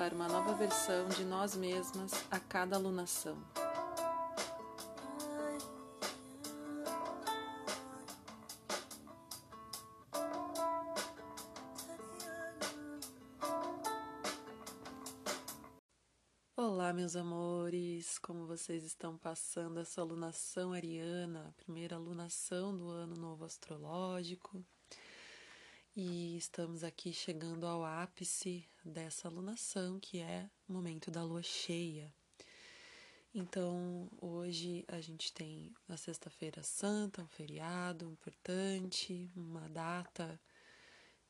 para uma nova versão de nós mesmas a cada alunação. Olá, meus amores! Como vocês estão passando essa alunação ariana, a primeira alunação do ano novo astrológico? E estamos aqui chegando ao ápice dessa alunação, que é o momento da lua cheia. Então, hoje a gente tem a Sexta-feira Santa, um feriado importante, uma data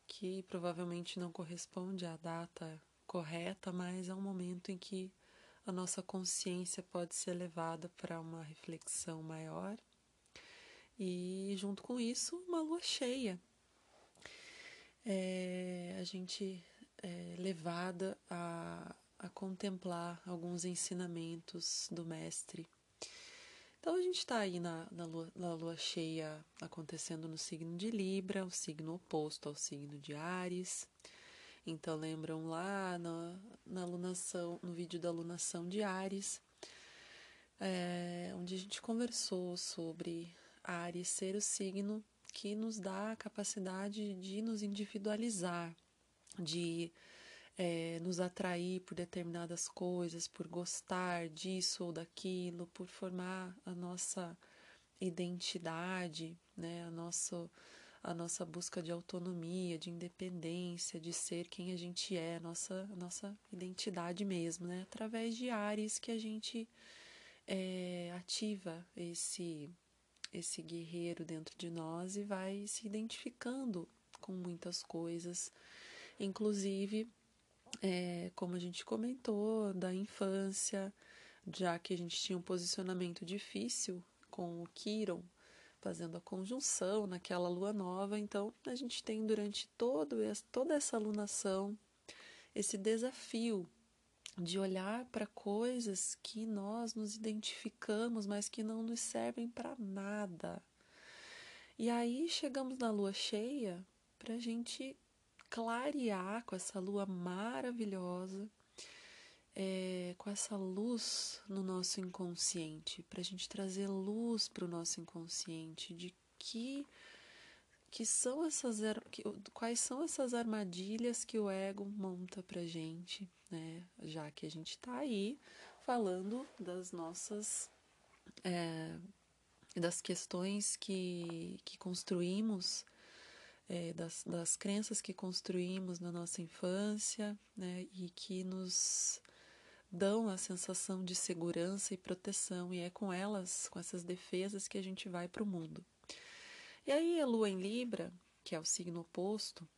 que provavelmente não corresponde à data correta, mas é um momento em que a nossa consciência pode ser levada para uma reflexão maior. E junto com isso, uma lua cheia é, a gente é levada a, a contemplar alguns ensinamentos do Mestre. Então a gente está aí na, na, lua, na lua cheia acontecendo no signo de Libra, o signo oposto ao signo de Ares. Então lembram lá na, na alunação, no vídeo da alunação de Ares, é, onde a gente conversou sobre Ares ser o signo que nos dá a capacidade de nos individualizar, de é, nos atrair por determinadas coisas, por gostar disso ou daquilo, por formar a nossa identidade, né, a, nossa, a nossa busca de autonomia, de independência, de ser quem a gente é, a nossa, a nossa identidade mesmo, né, através de áreas que a gente é, ativa esse esse guerreiro dentro de nós e vai se identificando com muitas coisas, inclusive, é, como a gente comentou, da infância, já que a gente tinha um posicionamento difícil com o Kiron, fazendo a conjunção naquela lua nova, então a gente tem durante todo, toda essa alunação esse desafio de olhar para coisas que nós nos identificamos, mas que não nos servem para nada. E aí chegamos na lua cheia para a gente clarear com essa lua maravilhosa, é, com essa luz no nosso inconsciente, para a gente trazer luz para o nosso inconsciente de que que são essas quais são essas armadilhas que o ego monta para gente né? Já que a gente está aí falando das nossas é, das questões que, que construímos, é, das, das crenças que construímos na nossa infância, né? E que nos dão a sensação de segurança e proteção, e é com elas, com essas defesas, que a gente vai para o mundo. E aí a lua em Libra, que é o signo oposto,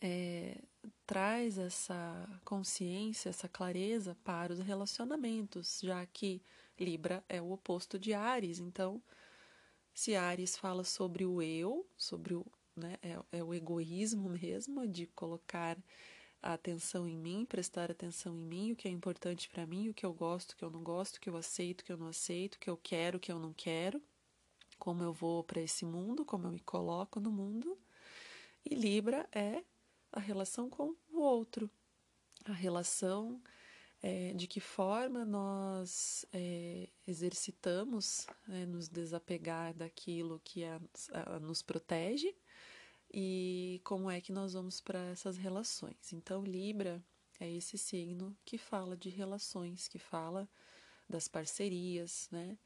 é, traz essa consciência, essa clareza para os relacionamentos, já que Libra é o oposto de Ares. Então, se Ares fala sobre o eu, sobre o, né, é, é o egoísmo mesmo, de colocar a atenção em mim, prestar atenção em mim, o que é importante para mim, o que eu gosto, o que eu não gosto, o que eu aceito, o que eu não aceito, o que eu quero, o que eu não quero, como eu vou para esse mundo, como eu me coloco no mundo. E Libra é a relação com o outro, a relação é, de que forma nós é, exercitamos é, nos desapegar daquilo que a, a, nos protege e como é que nós vamos para essas relações. Então, Libra é esse signo que fala de relações, que fala das parcerias, né?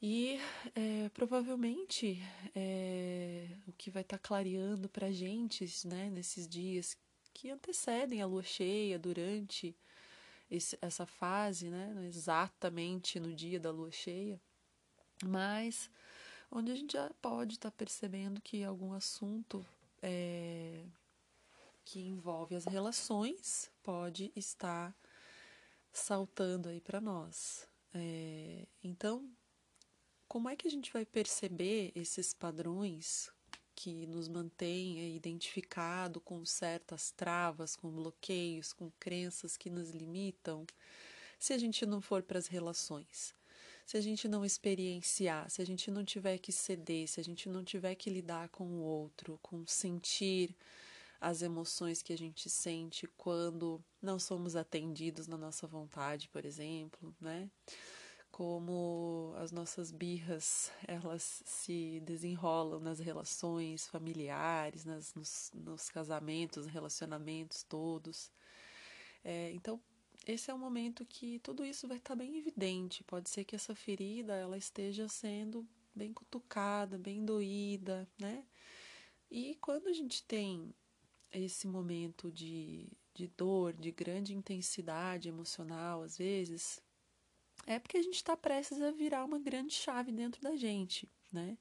E é, provavelmente é, o que vai estar tá clareando para a gente né, nesses dias que antecedem a lua cheia, durante esse, essa fase, né, exatamente no dia da lua cheia, mas onde a gente já pode estar tá percebendo que algum assunto é, que envolve as relações pode estar saltando aí para nós. É, então, como é que a gente vai perceber esses padrões que nos mantêm identificado com certas travas, com bloqueios, com crenças que nos limitam, se a gente não for para as relações? Se a gente não experienciar, se a gente não tiver que ceder, se a gente não tiver que lidar com o outro, com sentir as emoções que a gente sente quando não somos atendidos na nossa vontade, por exemplo, né? Como as nossas birras elas se desenrolam nas relações familiares, nas, nos, nos casamentos, relacionamentos todos. É, então, esse é um momento que tudo isso vai estar bem evidente. Pode ser que essa ferida ela esteja sendo bem cutucada, bem doída, né? E quando a gente tem esse momento de, de dor, de grande intensidade emocional, às vezes, é porque a gente está prestes a virar uma grande chave dentro da gente, né?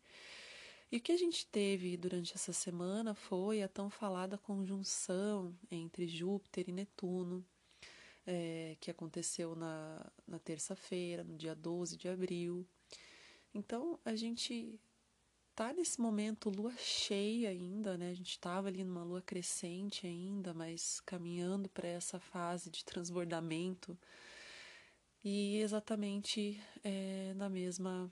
E o que a gente teve durante essa semana foi a tão falada conjunção entre Júpiter e Netuno, é, que aconteceu na, na terça-feira, no dia 12 de abril. Então, a gente tá nesse momento lua cheia ainda, né? A gente estava ali numa lua crescente ainda, mas caminhando para essa fase de transbordamento e exatamente é, na mesma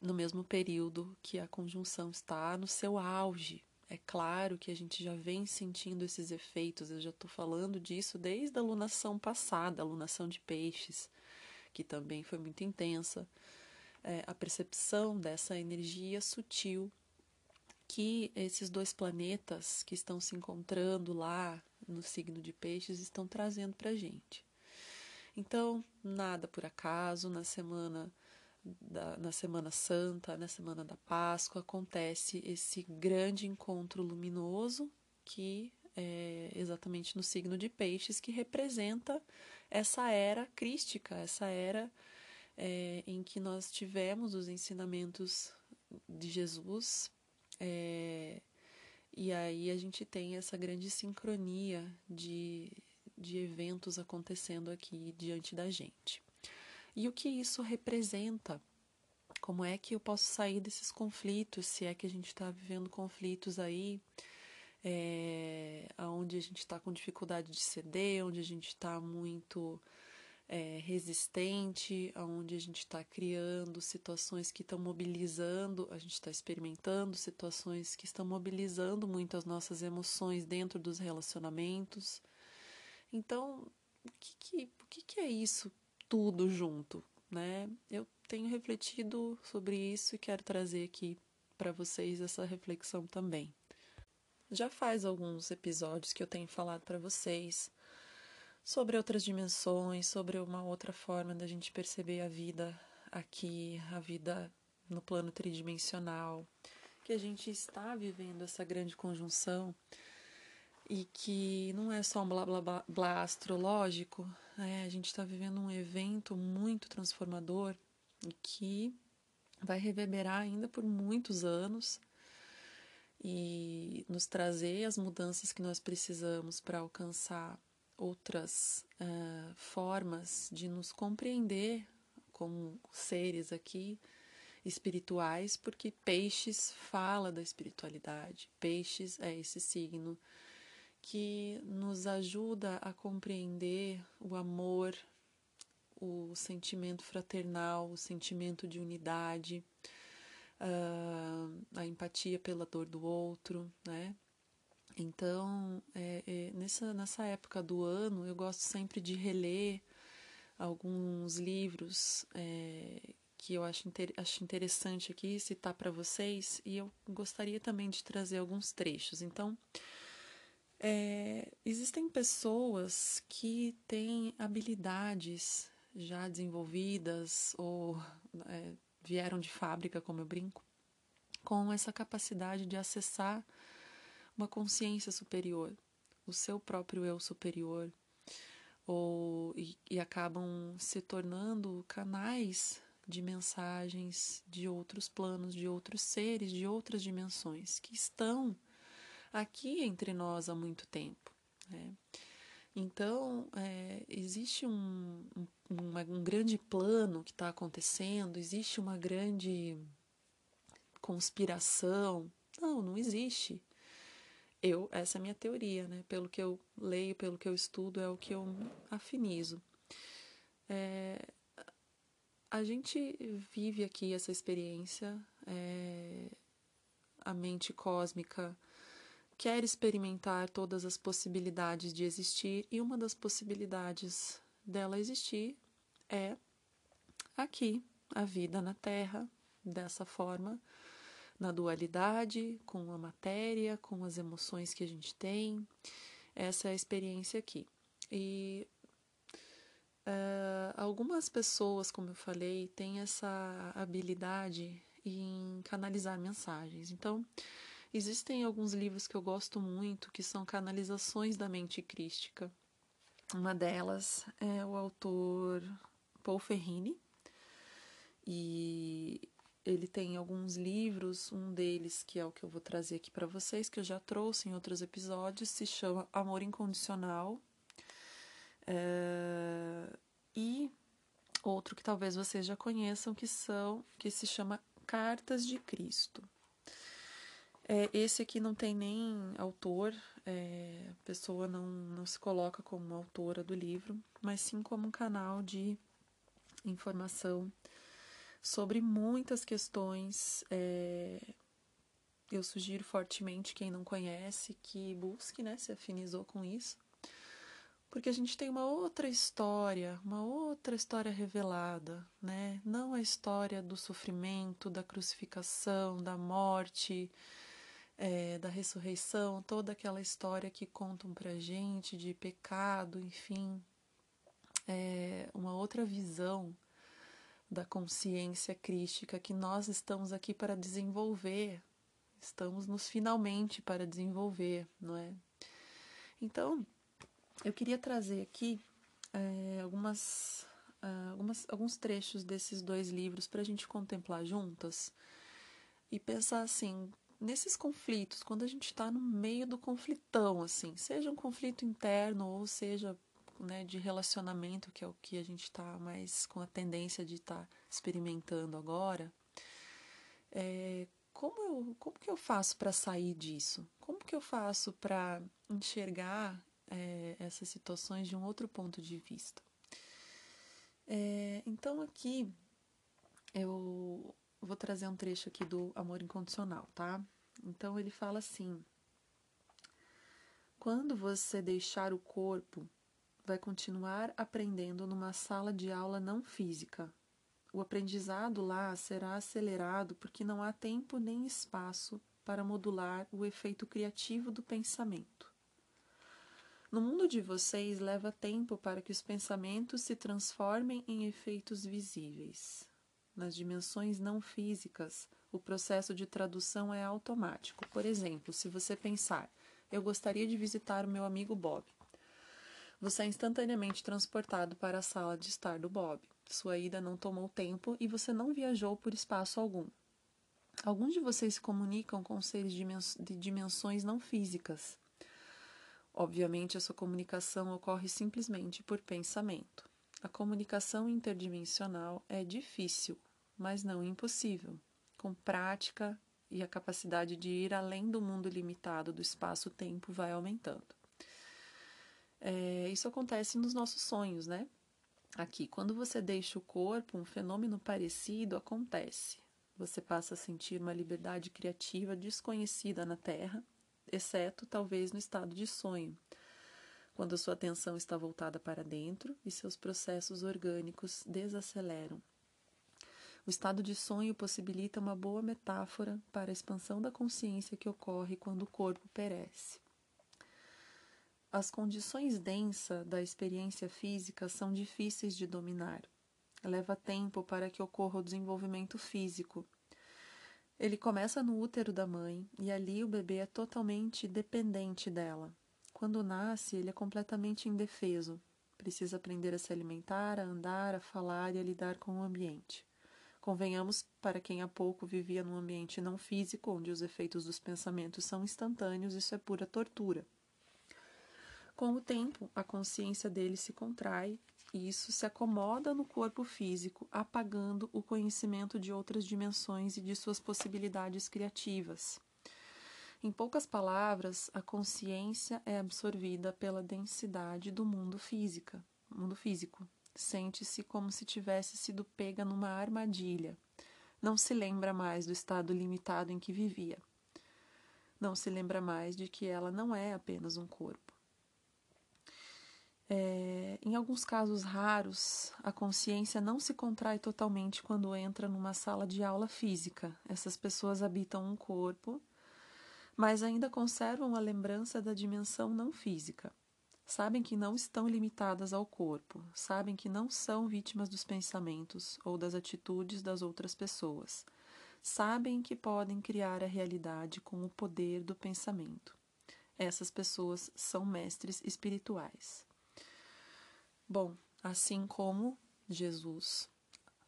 no mesmo período que a conjunção está no seu auge. É claro que a gente já vem sentindo esses efeitos, eu já estou falando disso desde a lunação passada, a lunação de peixes, que também foi muito intensa é, a percepção dessa energia sutil que esses dois planetas que estão se encontrando lá no signo de Peixes estão trazendo para a gente. Então, nada por acaso, na semana da, na Semana Santa, na Semana da Páscoa, acontece esse grande encontro luminoso que é exatamente no signo de Peixes, que representa essa era crística, essa era é, em que nós tivemos os ensinamentos de Jesus. É, e aí a gente tem essa grande sincronia de, de eventos acontecendo aqui diante da gente. E o que isso representa? Como é que eu posso sair desses conflitos, se é que a gente está vivendo conflitos aí, é, onde a gente está com dificuldade de ceder, onde a gente está muito é, resistente, onde a gente está criando situações que estão mobilizando, a gente está experimentando situações que estão mobilizando muito as nossas emoções dentro dos relacionamentos. Então, o que, que, o que, que é isso tudo junto? Né? Eu tenho refletido sobre isso e quero trazer aqui para vocês essa reflexão também. Já faz alguns episódios que eu tenho falado para vocês sobre outras dimensões, sobre uma outra forma da gente perceber a vida aqui, a vida no plano tridimensional, que a gente está vivendo essa grande conjunção e que não é só um blá blá blá, astrológico, é, a gente está vivendo um evento muito transformador e que vai reverberar ainda por muitos anos e nos trazer as mudanças que nós precisamos para alcançar outras uh, formas de nos compreender como seres aqui espirituais, porque Peixes fala da espiritualidade. Peixes é esse signo que nos ajuda a compreender o amor, o sentimento fraternal, o sentimento de unidade, uh, a empatia pela dor do outro, né? Então, é, é, nessa, nessa época do ano, eu gosto sempre de reler alguns livros é, que eu acho, inter, acho interessante aqui citar para vocês e eu gostaria também de trazer alguns trechos. Então, é, existem pessoas que têm habilidades já desenvolvidas ou é, vieram de fábrica, como eu brinco, com essa capacidade de acessar uma consciência superior, o seu próprio eu superior, ou, e, e acabam se tornando canais de mensagens de outros planos, de outros seres, de outras dimensões que estão aqui entre nós há muito tempo. Né? Então, é, existe um, um, um grande plano que está acontecendo, existe uma grande conspiração. Não, não existe. Eu, essa é a minha teoria, né? Pelo que eu leio, pelo que eu estudo, é o que eu afinizo. É, a gente vive aqui essa experiência, é, a mente cósmica quer experimentar todas as possibilidades de existir, e uma das possibilidades dela existir é aqui, a vida na Terra, dessa forma, na dualidade, com a matéria, com as emoções que a gente tem. Essa é a experiência aqui. E uh, algumas pessoas, como eu falei, têm essa habilidade em canalizar mensagens. Então, existem alguns livros que eu gosto muito que são canalizações da mente crística. Uma delas é o autor Paul Ferrini. E ele tem alguns livros, um deles, que é o que eu vou trazer aqui para vocês, que eu já trouxe em outros episódios, se chama Amor Incondicional. É, e outro que talvez vocês já conheçam, que são que se chama Cartas de Cristo. É, esse aqui não tem nem autor, é, a pessoa não, não se coloca como autora do livro, mas sim como um canal de informação sobre muitas questões. É, eu sugiro fortemente quem não conhece que busque, né, se afinizou com isso, porque a gente tem uma outra história, uma outra história revelada, né? Não a história do sofrimento, da crucificação, da morte, é, da ressurreição, toda aquela história que contam pra gente de pecado, enfim, é uma outra visão da consciência crística que nós estamos aqui para desenvolver, estamos nos finalmente para desenvolver, não é? Então, eu queria trazer aqui é, algumas, uh, algumas, alguns trechos desses dois livros para a gente contemplar juntas e pensar assim, nesses conflitos, quando a gente está no meio do conflitão, assim, seja um conflito interno ou seja né, de relacionamento, que é o que a gente está mais com a tendência de estar tá experimentando agora, é, como, eu, como que eu faço para sair disso? Como que eu faço para enxergar é, essas situações de um outro ponto de vista? É, então aqui eu vou trazer um trecho aqui do Amor Incondicional, tá? Então ele fala assim: quando você deixar o corpo vai continuar aprendendo numa sala de aula não física. O aprendizado lá será acelerado porque não há tempo nem espaço para modular o efeito criativo do pensamento. No mundo de vocês, leva tempo para que os pensamentos se transformem em efeitos visíveis. Nas dimensões não físicas, o processo de tradução é automático. Por exemplo, se você pensar, eu gostaria de visitar o meu amigo Bob. Você é instantaneamente transportado para a sala de estar do Bob. Sua ida não tomou tempo e você não viajou por espaço algum. Alguns de vocês se comunicam com seres de dimensões não físicas. Obviamente, a sua comunicação ocorre simplesmente por pensamento. A comunicação interdimensional é difícil, mas não impossível. Com prática e a capacidade de ir além do mundo limitado do espaço-tempo vai aumentando. É, isso acontece nos nossos sonhos, né? Aqui, quando você deixa o corpo, um fenômeno parecido acontece. Você passa a sentir uma liberdade criativa desconhecida na Terra, exceto talvez no estado de sonho, quando sua atenção está voltada para dentro e seus processos orgânicos desaceleram. O estado de sonho possibilita uma boa metáfora para a expansão da consciência que ocorre quando o corpo perece. As condições densas da experiência física são difíceis de dominar. Leva tempo para que ocorra o desenvolvimento físico. Ele começa no útero da mãe e ali o bebê é totalmente dependente dela. Quando nasce, ele é completamente indefeso. Precisa aprender a se alimentar, a andar, a falar e a lidar com o ambiente. Convenhamos, para quem há pouco vivia num ambiente não físico, onde os efeitos dos pensamentos são instantâneos, isso é pura tortura. Com o tempo, a consciência dele se contrai e isso se acomoda no corpo físico, apagando o conhecimento de outras dimensões e de suas possibilidades criativas. Em poucas palavras, a consciência é absorvida pela densidade do mundo física, mundo físico. Sente-se como se tivesse sido pega numa armadilha. Não se lembra mais do estado limitado em que vivia. Não se lembra mais de que ela não é apenas um corpo. É, em alguns casos raros, a consciência não se contrai totalmente quando entra numa sala de aula física. Essas pessoas habitam um corpo mas ainda conservam a lembrança da dimensão não física. Sabem que não estão limitadas ao corpo, sabem que não são vítimas dos pensamentos ou das atitudes das outras pessoas. Sabem que podem criar a realidade com o poder do pensamento. Essas pessoas são mestres espirituais. Bom, assim como Jesus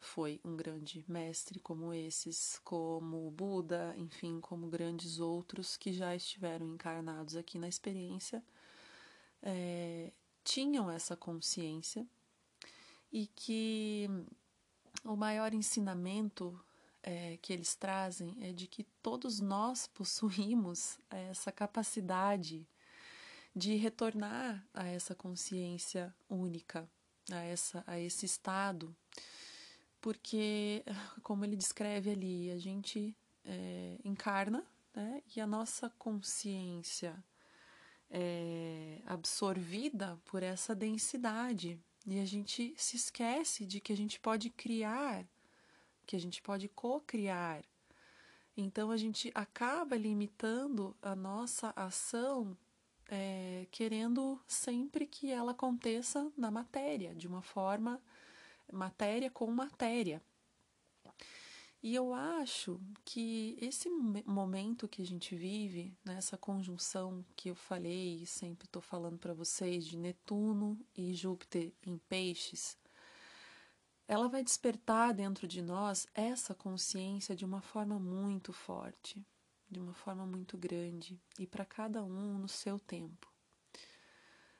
foi um grande mestre como esses, como Buda, enfim, como grandes outros que já estiveram encarnados aqui na experiência, é, tinham essa consciência e que o maior ensinamento é, que eles trazem é de que todos nós possuímos essa capacidade de retornar a essa consciência única, a, essa, a esse estado porque, como ele descreve ali, a gente é, encarna né, e a nossa consciência é absorvida por essa densidade e a gente se esquece de que a gente pode criar, que a gente pode co-criar. Então a gente acaba limitando a nossa ação é, querendo sempre que ela aconteça na matéria, de uma forma matéria com matéria. E eu acho que esse momento que a gente vive, nessa conjunção que eu falei e sempre estou falando para vocês de Netuno e Júpiter em Peixes, ela vai despertar dentro de nós essa consciência de uma forma muito forte, de uma forma muito grande e para cada um no seu tempo.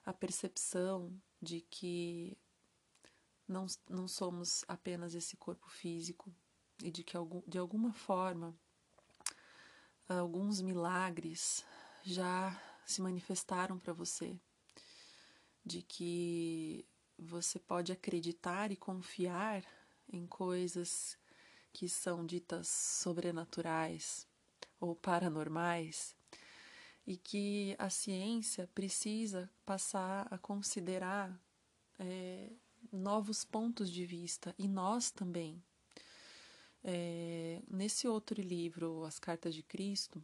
A percepção de que não, não somos apenas esse corpo físico e de que de alguma forma alguns milagres já se manifestaram para você, de que você pode acreditar e confiar em coisas que são ditas sobrenaturais ou paranormais e que a ciência precisa passar a considerar é, novos pontos de vista e nós também. É, nesse outro livro, As Cartas de Cristo,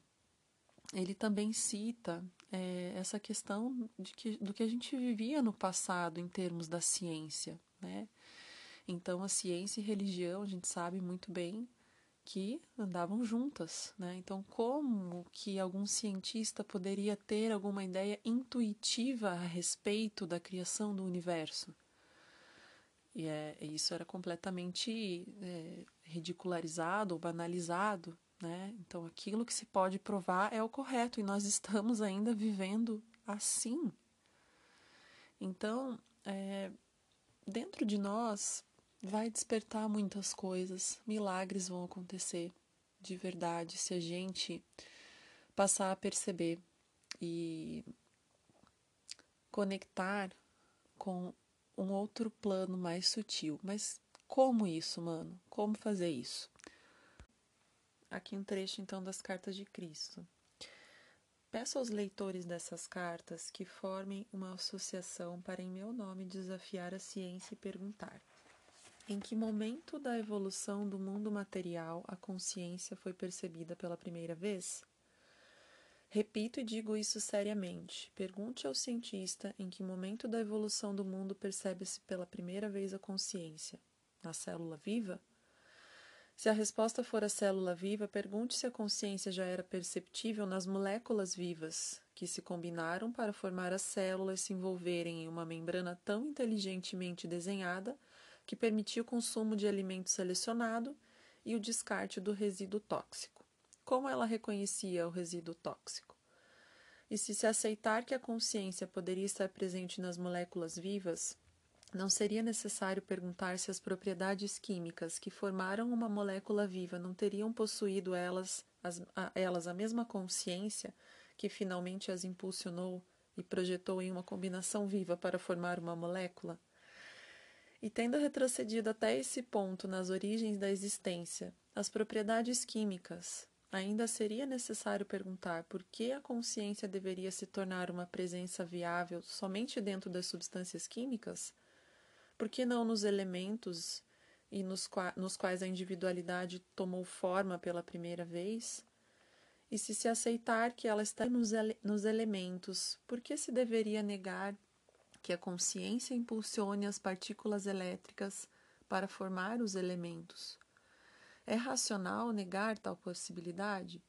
ele também cita é, essa questão de que, do que a gente vivia no passado em termos da ciência, né? Então, a ciência e religião, a gente sabe muito bem que andavam juntas, né? Então, como que algum cientista poderia ter alguma ideia intuitiva a respeito da criação do universo? E é, isso era completamente é, ridicularizado ou banalizado, né? Então aquilo que se pode provar é o correto e nós estamos ainda vivendo assim. Então, é, dentro de nós vai despertar muitas coisas, milagres vão acontecer de verdade se a gente passar a perceber e conectar com um outro plano mais sutil. Mas como isso, mano? Como fazer isso? Aqui um trecho então das cartas de Cristo. Peço aos leitores dessas cartas que formem uma associação para, em meu nome, desafiar a ciência e perguntar: em que momento da evolução do mundo material a consciência foi percebida pela primeira vez? Repito e digo isso seriamente. Pergunte ao cientista em que momento da evolução do mundo percebe-se pela primeira vez a consciência. Na célula viva? Se a resposta for a célula viva, pergunte se a consciência já era perceptível nas moléculas vivas, que se combinaram para formar as células se envolverem em uma membrana tão inteligentemente desenhada que permitia o consumo de alimento selecionado e o descarte do resíduo tóxico como ela reconhecia o resíduo tóxico. E se se aceitar que a consciência poderia estar presente nas moléculas vivas, não seria necessário perguntar se as propriedades químicas que formaram uma molécula viva não teriam possuído elas, as, a, elas a mesma consciência que finalmente as impulsionou e projetou em uma combinação viva para formar uma molécula? E tendo retrocedido até esse ponto nas origens da existência, as propriedades químicas, ainda seria necessário perguntar por que a consciência deveria se tornar uma presença viável somente dentro das substâncias químicas? Por que não nos elementos e nos, nos quais a individualidade tomou forma pela primeira vez? E se se aceitar que ela está nos, ele nos elementos, por que se deveria negar que a consciência impulsione as partículas elétricas para formar os elementos? É racional negar tal possibilidade?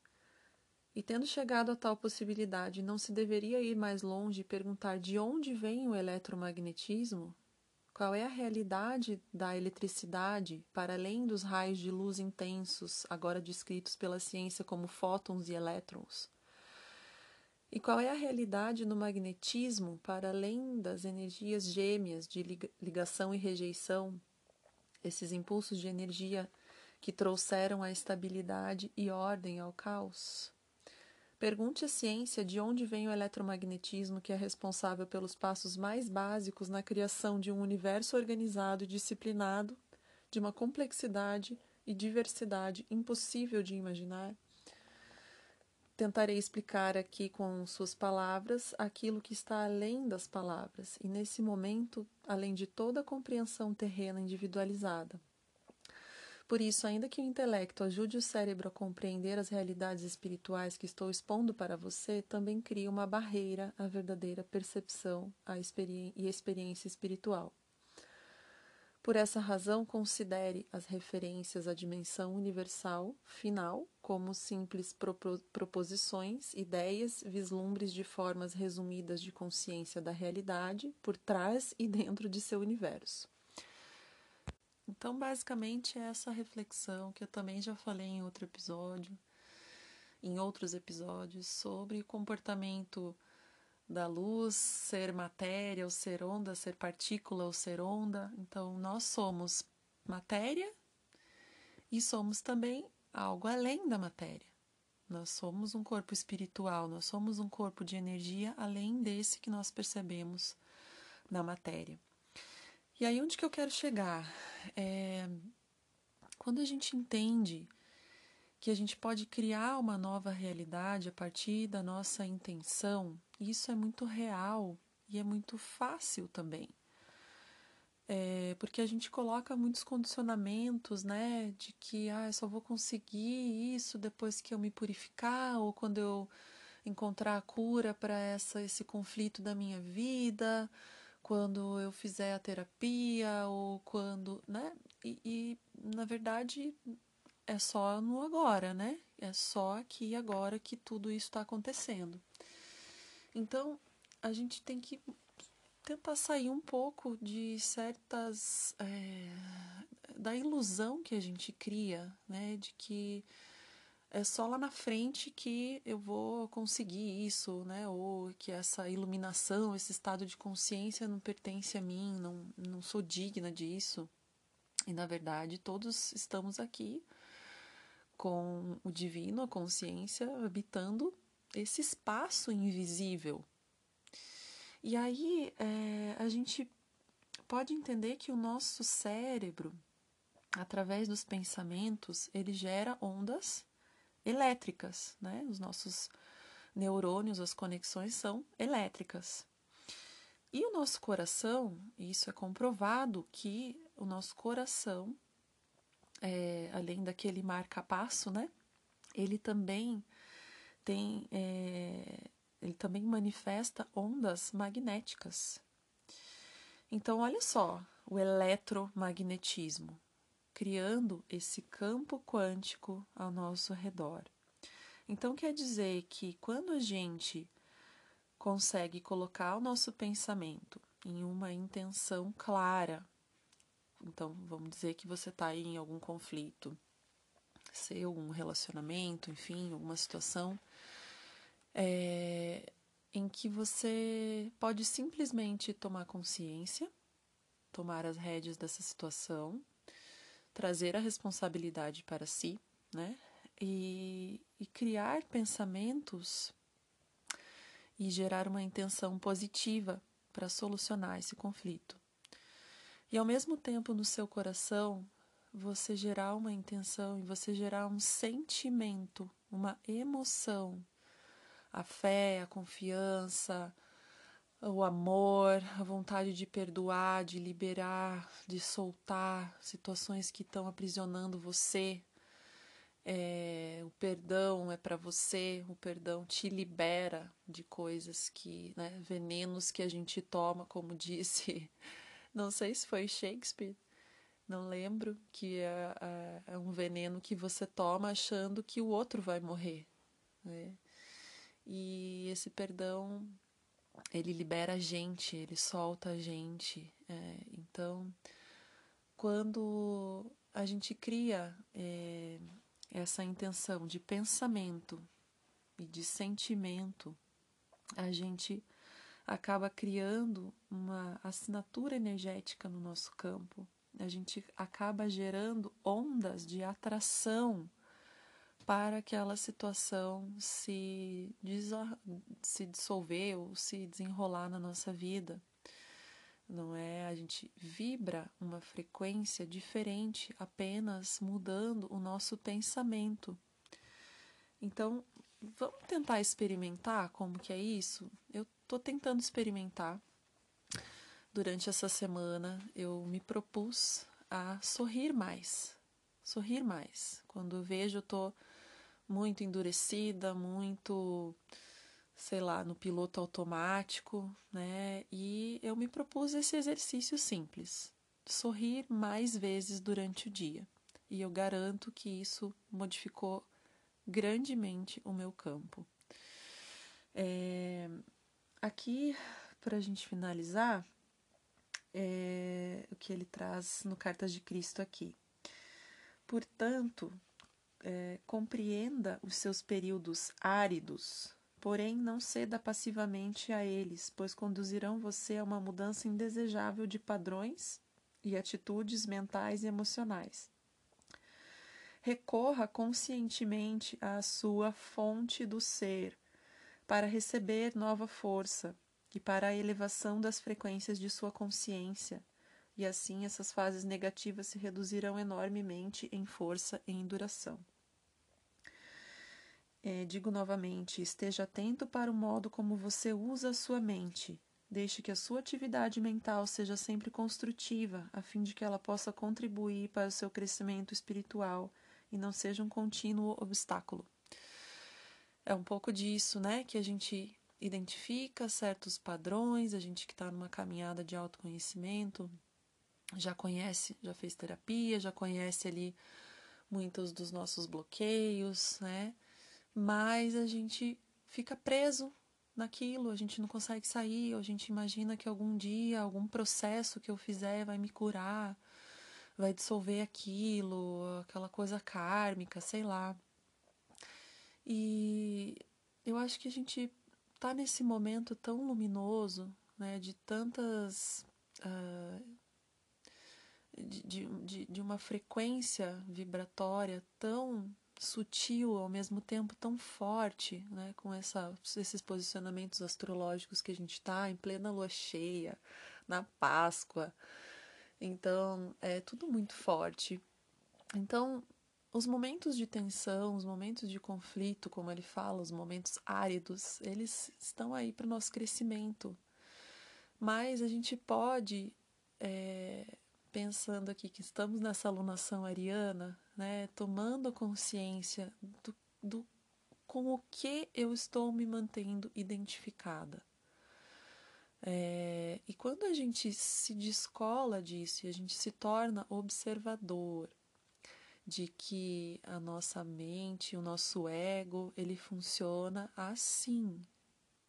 E tendo chegado a tal possibilidade, não se deveria ir mais longe e perguntar de onde vem o eletromagnetismo? Qual é a realidade da eletricidade para além dos raios de luz intensos, agora descritos pela ciência como fótons e elétrons? E qual é a realidade no magnetismo para além das energias gêmeas de ligação e rejeição, esses impulsos de energia que trouxeram a estabilidade e ordem ao caos? Pergunte à ciência de onde vem o eletromagnetismo que é responsável pelos passos mais básicos na criação de um universo organizado e disciplinado, de uma complexidade e diversidade impossível de imaginar. Tentarei explicar aqui com suas palavras aquilo que está além das palavras, e nesse momento, além de toda a compreensão terrena individualizada. Por isso, ainda que o intelecto ajude o cérebro a compreender as realidades espirituais que estou expondo para você, também cria uma barreira à verdadeira percepção e experiência espiritual. Por essa razão, considere as referências à dimensão universal final como simples proposições, ideias, vislumbres de formas resumidas de consciência da realidade por trás e dentro de seu universo. Então, basicamente, é essa reflexão que eu também já falei em outro episódio, em outros episódios, sobre o comportamento da luz, ser matéria ou ser onda, ser partícula ou ser onda. Então, nós somos matéria e somos também algo além da matéria. Nós somos um corpo espiritual, nós somos um corpo de energia além desse que nós percebemos na matéria. E aí, onde que eu quero chegar? É, quando a gente entende que a gente pode criar uma nova realidade a partir da nossa intenção, isso é muito real e é muito fácil também. É, porque a gente coloca muitos condicionamentos, né? De que ah, eu só vou conseguir isso depois que eu me purificar ou quando eu encontrar a cura para esse conflito da minha vida quando eu fizer a terapia ou quando, né? E, e, na verdade é só no agora, né? É só aqui e agora que tudo isso está acontecendo. Então a gente tem que tentar sair um pouco de certas é, da ilusão que a gente cria, né? De que é só lá na frente que eu vou conseguir isso, né? Ou que essa iluminação, esse estado de consciência não pertence a mim, não, não sou digna disso. E na verdade, todos estamos aqui com o divino, a consciência, habitando esse espaço invisível. E aí é, a gente pode entender que o nosso cérebro, através dos pensamentos, ele gera ondas elétricas, né? Os nossos neurônios, as conexões são elétricas. E o nosso coração, isso é comprovado que o nosso coração, é, além daquele marca-passo, né? Ele também tem, é, ele também manifesta ondas magnéticas. Então, olha só o eletromagnetismo criando esse campo quântico ao nosso redor. Então quer dizer que quando a gente consegue colocar o nosso pensamento em uma intenção clara, então vamos dizer que você está em algum conflito, seu, um relacionamento, enfim, alguma situação, é, em que você pode simplesmente tomar consciência, tomar as rédeas dessa situação, trazer a responsabilidade para si, né? E, e criar pensamentos e gerar uma intenção positiva para solucionar esse conflito. E ao mesmo tempo no seu coração, você gerar uma intenção e você gerar um sentimento, uma emoção, a fé, a confiança, o amor, a vontade de perdoar, de liberar, de soltar situações que estão aprisionando você. É, o perdão é para você, o perdão te libera de coisas que, né, venenos que a gente toma, como disse, não sei se foi Shakespeare, não lembro, que é, é, é, um veneno que você toma achando que o outro vai morrer. Né? E esse perdão, ele libera a gente, ele solta a gente. É, então, quando a gente cria é, essa intenção de pensamento e de sentimento, a gente acaba criando uma assinatura energética no nosso campo a gente acaba gerando ondas de atração para aquela situação se, se dissolver ou se desenrolar na nossa vida. Não é? A gente vibra uma frequência diferente apenas mudando o nosso pensamento. Então, vamos tentar experimentar como que é isso? Eu estou tentando experimentar durante essa semana eu me propus a sorrir mais. Sorrir mais. Quando vejo, eu tô muito endurecida, muito, sei lá, no piloto automático, né? E eu me propus esse exercício simples: sorrir mais vezes durante o dia. E eu garanto que isso modificou grandemente o meu campo. É, aqui, para a gente finalizar, é, o que ele traz no Cartas de Cristo aqui. Portanto, é, compreenda os seus períodos áridos, porém não ceda passivamente a eles, pois conduzirão você a uma mudança indesejável de padrões e atitudes mentais e emocionais. Recorra conscientemente à sua fonte do ser para receber nova força e para a elevação das frequências de sua consciência, e assim essas fases negativas se reduzirão enormemente em força e em duração. É, digo novamente: esteja atento para o modo como você usa a sua mente. Deixe que a sua atividade mental seja sempre construtiva, a fim de que ela possa contribuir para o seu crescimento espiritual e não seja um contínuo obstáculo. É um pouco disso, né, que a gente identifica certos padrões, a gente que está numa caminhada de autoconhecimento, já conhece, já fez terapia, já conhece ali muitos dos nossos bloqueios, né? Mas a gente fica preso naquilo, a gente não consegue sair, a gente imagina que algum dia, algum processo que eu fizer vai me curar, vai dissolver aquilo, aquela coisa kármica, sei lá. E eu acho que a gente está nesse momento tão luminoso, né, de tantas. Uh, de, de, de uma frequência vibratória tão sutil, ao mesmo tempo tão forte, né, com essa, esses posicionamentos astrológicos que a gente está em plena lua cheia, na Páscoa. Então, é tudo muito forte. Então, os momentos de tensão, os momentos de conflito, como ele fala, os momentos áridos, eles estão aí para o nosso crescimento. Mas a gente pode, é, pensando aqui que estamos nessa alunação ariana, né, tomando consciência do, do com o que eu estou me mantendo identificada. É, e quando a gente se descola disso e a gente se torna observador, de que a nossa mente, o nosso ego, ele funciona assim.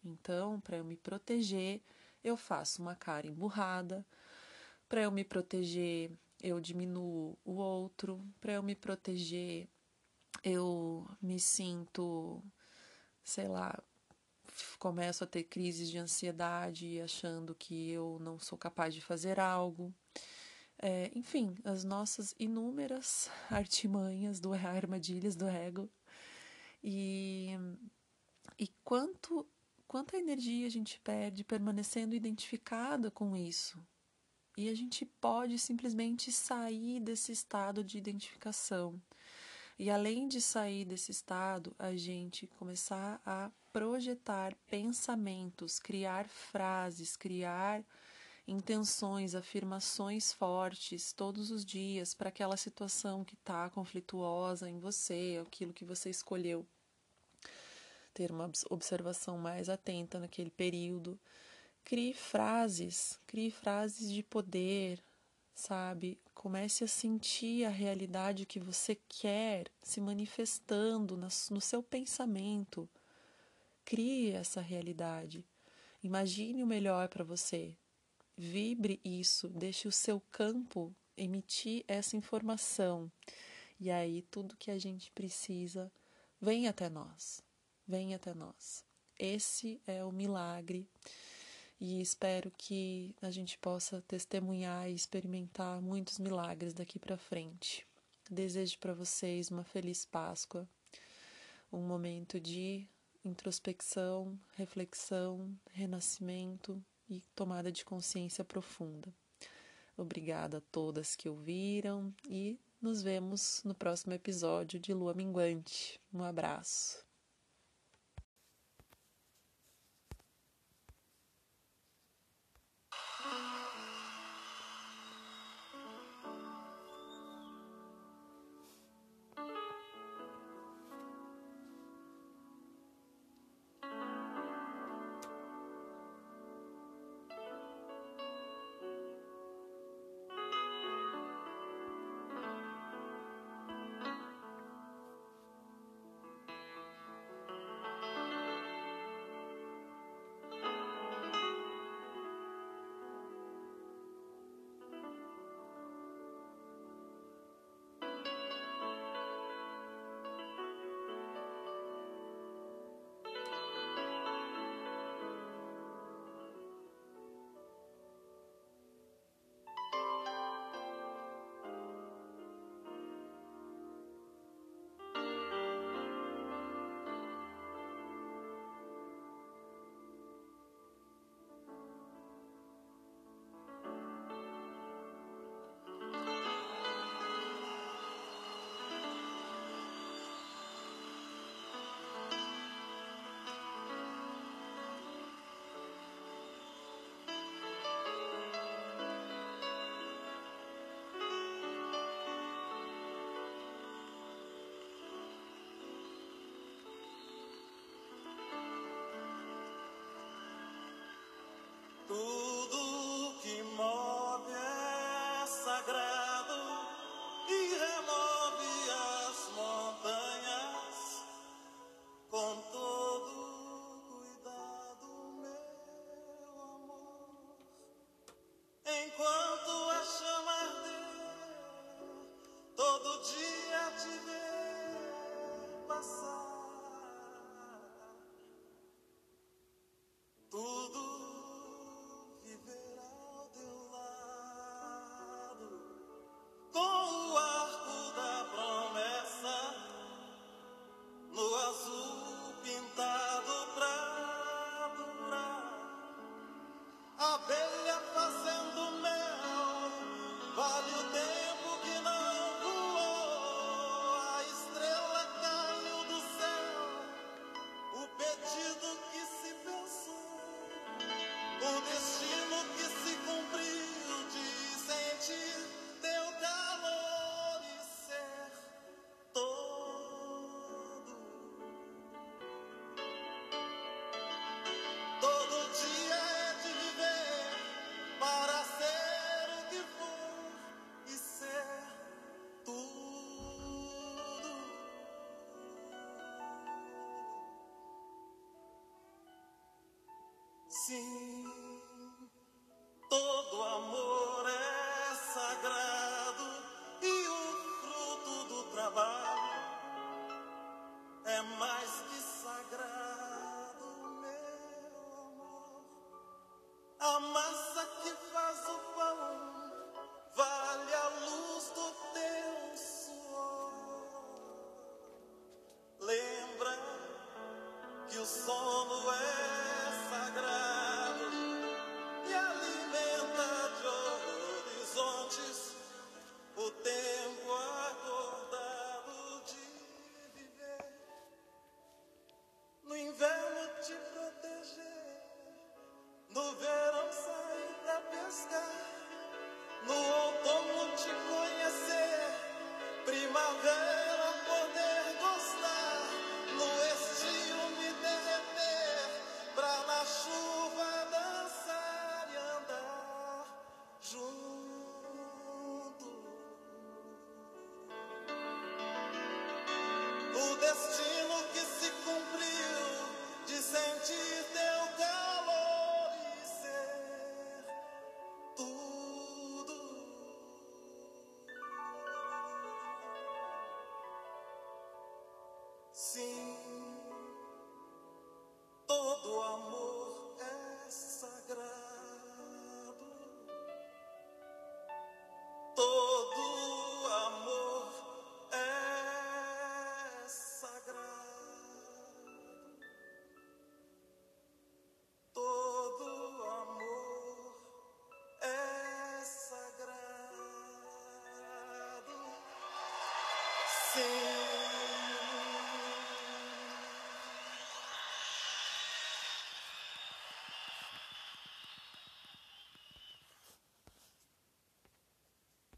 Então, para eu me proteger, eu faço uma cara emburrada. Para eu me proteger, eu diminuo o outro. Para eu me proteger, eu me sinto, sei lá, começo a ter crises de ansiedade, achando que eu não sou capaz de fazer algo. É, enfim, as nossas inúmeras artimanhas do armadilhas do ego. E, e quanto quanta energia a gente perde permanecendo identificada com isso. E a gente pode simplesmente sair desse estado de identificação. E além de sair desse estado, a gente começar a projetar pensamentos, criar frases, criar intenções, afirmações fortes todos os dias para aquela situação que está conflituosa em você, aquilo que você escolheu. Ter uma observação mais atenta naquele período. Crie frases, crie frases de poder, sabe? Comece a sentir a realidade que você quer se manifestando no seu pensamento. Crie essa realidade. Imagine o melhor para você. Vibre isso, deixe o seu campo emitir essa informação. E aí tudo que a gente precisa vem até nós. Vem até nós. Esse é o milagre e espero que a gente possa testemunhar e experimentar muitos milagres daqui para frente. Desejo para vocês uma feliz Páscoa, um momento de introspecção, reflexão, renascimento e tomada de consciência profunda. Obrigada a todas que ouviram e nos vemos no próximo episódio de Lua Minguante. Um abraço. तू